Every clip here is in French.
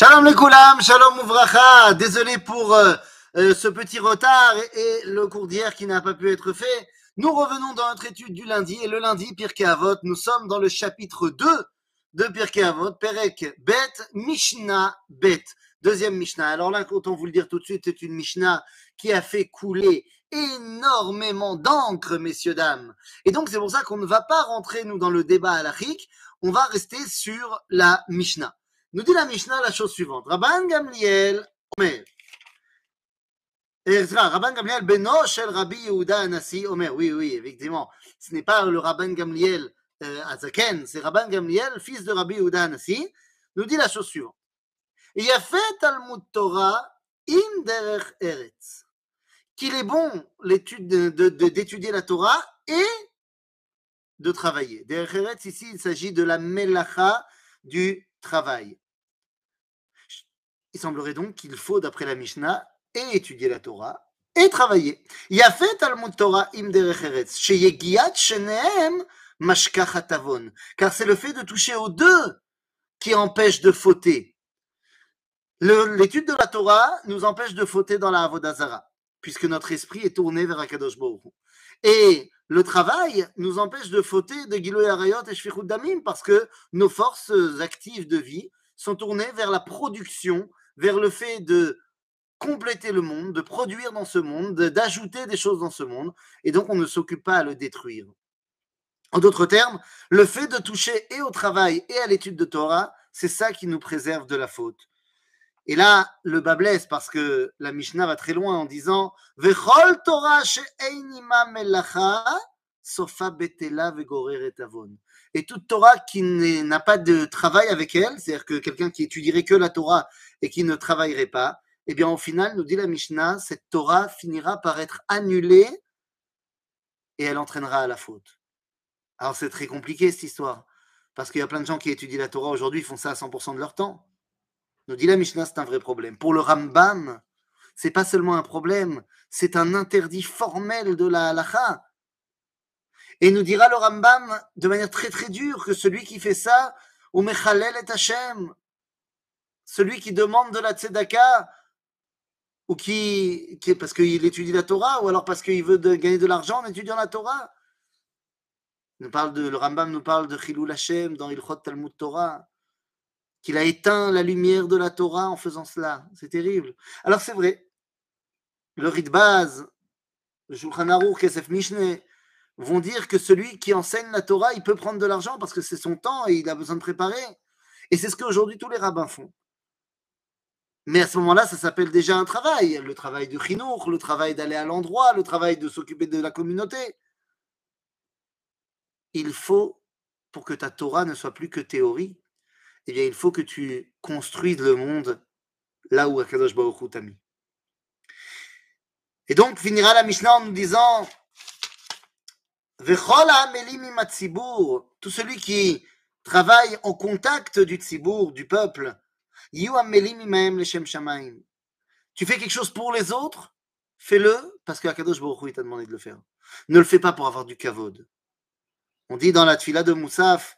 Shalom le koulam, shalom ouvracha. Désolé pour euh, euh, ce petit retard et, le cours d'hier qui n'a pas pu être fait. Nous revenons dans notre étude du lundi et le lundi, Pirkei Avot, nous sommes dans le chapitre 2 de Pirkei Avot, Perek Bet, Mishnah Bet. Deuxième Mishnah. Alors là, autant vous le dire tout de suite, c'est une Mishnah qui a fait couler énormément d'encre, messieurs, dames. Et donc, c'est pour ça qu'on ne va pas rentrer, nous, dans le débat halachique. On va rester sur la Mishnah. Nous dit la Mishnah la chose suivante. Rabban Gamliel Omer. Rabban Gamliel Beno Shel Rabbi Yehuda Anassi Omer. Oui, oui, effectivement. Ce n'est pas le Rabban Gamliel euh, Azaken, c'est Rabban Gamliel, fils de Rabbi Yehuda Anassi. Nous dit la chose suivante. Yafet Talmud Torah im derech eretz. Qu'il est bon d'étudier la Torah et de travailler. Derech eretz, ici, il s'agit de la melacha du travail. Il semblerait donc qu'il faut, d'après la Mishnah, étudier la Torah et travailler. Yafet Talmud Torah im. Car c'est le fait de toucher aux deux qui empêche de fauter. L'étude de la Torah nous empêche de fauter dans la Avodazara, puisque notre esprit est tourné vers Akadosh Baruch. Et le travail nous empêche de fauter de Gilo Arayot et Shfichut Damim, parce que nos forces actives de vie sont tournées vers la production, vers le fait de compléter le monde, de produire dans ce monde, de- d'ajouter des choses dans ce monde, et donc on ne s'occupe pas à le détruire. En d'autres termes, le fait de toucher et au travail et à l'étude de Torah, c'est ça qui nous préserve de la faute. Et là, le bas blesse parce que la Mishnah va très loin en disant Vechol Torah sofa betela et. Et toute Torah qui n'a pas de travail avec elle, c'est-à-dire que quelqu'un qui étudierait que la Torah et qui ne travaillerait pas, eh bien au final, nous dit la Mishnah, cette Torah finira par être annulée et elle entraînera à la faute. Alors c'est très compliqué cette histoire, parce qu'il y a plein de gens qui étudient la Torah aujourd'hui, font ça à 100% de leur temps. Nous dit la Mishnah, c'est un vrai problème. Pour le Rambam, c'est pas seulement un problème, c'est un interdit formel de la halacha. Et nous dira le Rambam de manière très très dure que celui qui fait ça, ou mechalel et Hashem, celui qui demande de la tzedaka, ou qui, qui parce qu'il étudie la Torah, ou alors parce qu'il veut gagner de l'argent en étudiant la Torah. Le Rambam nous parle de Chilul Hashem dans Ilchot Talmud Torah, qu'il a éteint la lumière de la Torah en faisant cela. C'est terrible. Alors c'est vrai, le Ritbaz, le Shulchan Aruch, Kesef Mishneh, vont dire que celui qui enseigne la Torah, il peut prendre de l'argent parce que c'est son temps et il a besoin de préparer. Et c'est ce qu'aujourd'hui tous les rabbins font. Mais à ce moment-là, ça s'appelle déjà un travail. Le travail du chinour, le travail d'aller à l'endroit, le travail de s'occuper de la communauté. Il faut, pour que ta Torah ne soit plus que théorie, eh bien, il faut que tu construises le monde là où Akadosh Baruch t'a mis. Et donc, finira la Mishnah en nous disant tout celui qui travaille en contact du tzibour, du peuple. Tu fais quelque chose pour les autres, fais-le parce que Akadosh Baruch t'a demandé de le faire. Ne le fais pas pour avoir du kavod. On dit dans la tfila de Moussaf,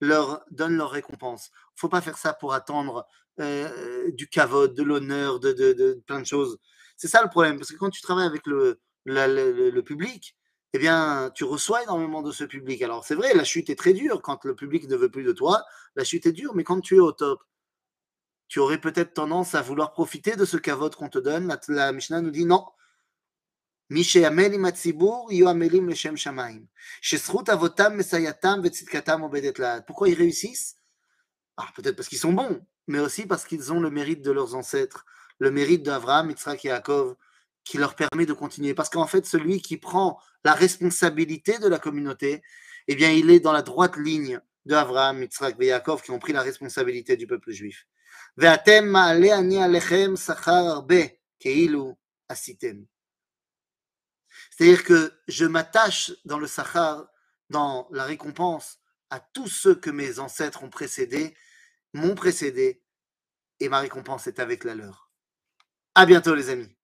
leur donne leur récompense. Faut pas faire ça pour attendre euh, du kavod, de l'honneur, de, plein de choses. C'est ça le problème, parce que quand tu travailles avec le, public, eh bien, tu reçois énormément de ce public. Alors, c'est vrai, la chute est très dure. Quand le public ne veut plus de toi, la chute est dure, mais quand tu es au top, tu aurais peut-être tendance à vouloir profiter de ce kavod qu'on te donne. La, la Mishnah nous dit non. מי שיעמל עם הציבור יהיו עמלים לשם שמיים. שזכות אבותם מסייעתם וצדקתם עובדת לעד. Pourquoi ils réussissent ah, Peut-être parce qu'ils sont bons, mais aussi parce qu'ils ont le mérite de leurs ancêtres, le mérite d'Abraham, Yitzhak et Yaakov, qui leur permet de continuer. Parce qu'en fait, celui qui prend la responsabilité de la communauté, eh bien, il est dans la droite ligne de Abraham, Yitzhak et Yaakov qui ont pris la responsabilité du peuple juif. ואתם מעלה אני עליכם שכר הרבה, כאילו עשיתם. C'est-à-dire que je m'attache dans le Sahar dans la récompense à tous ceux que mes ancêtres ont précédés, m'ont précédé, et ma récompense est avec la leur. À bientôt les amis.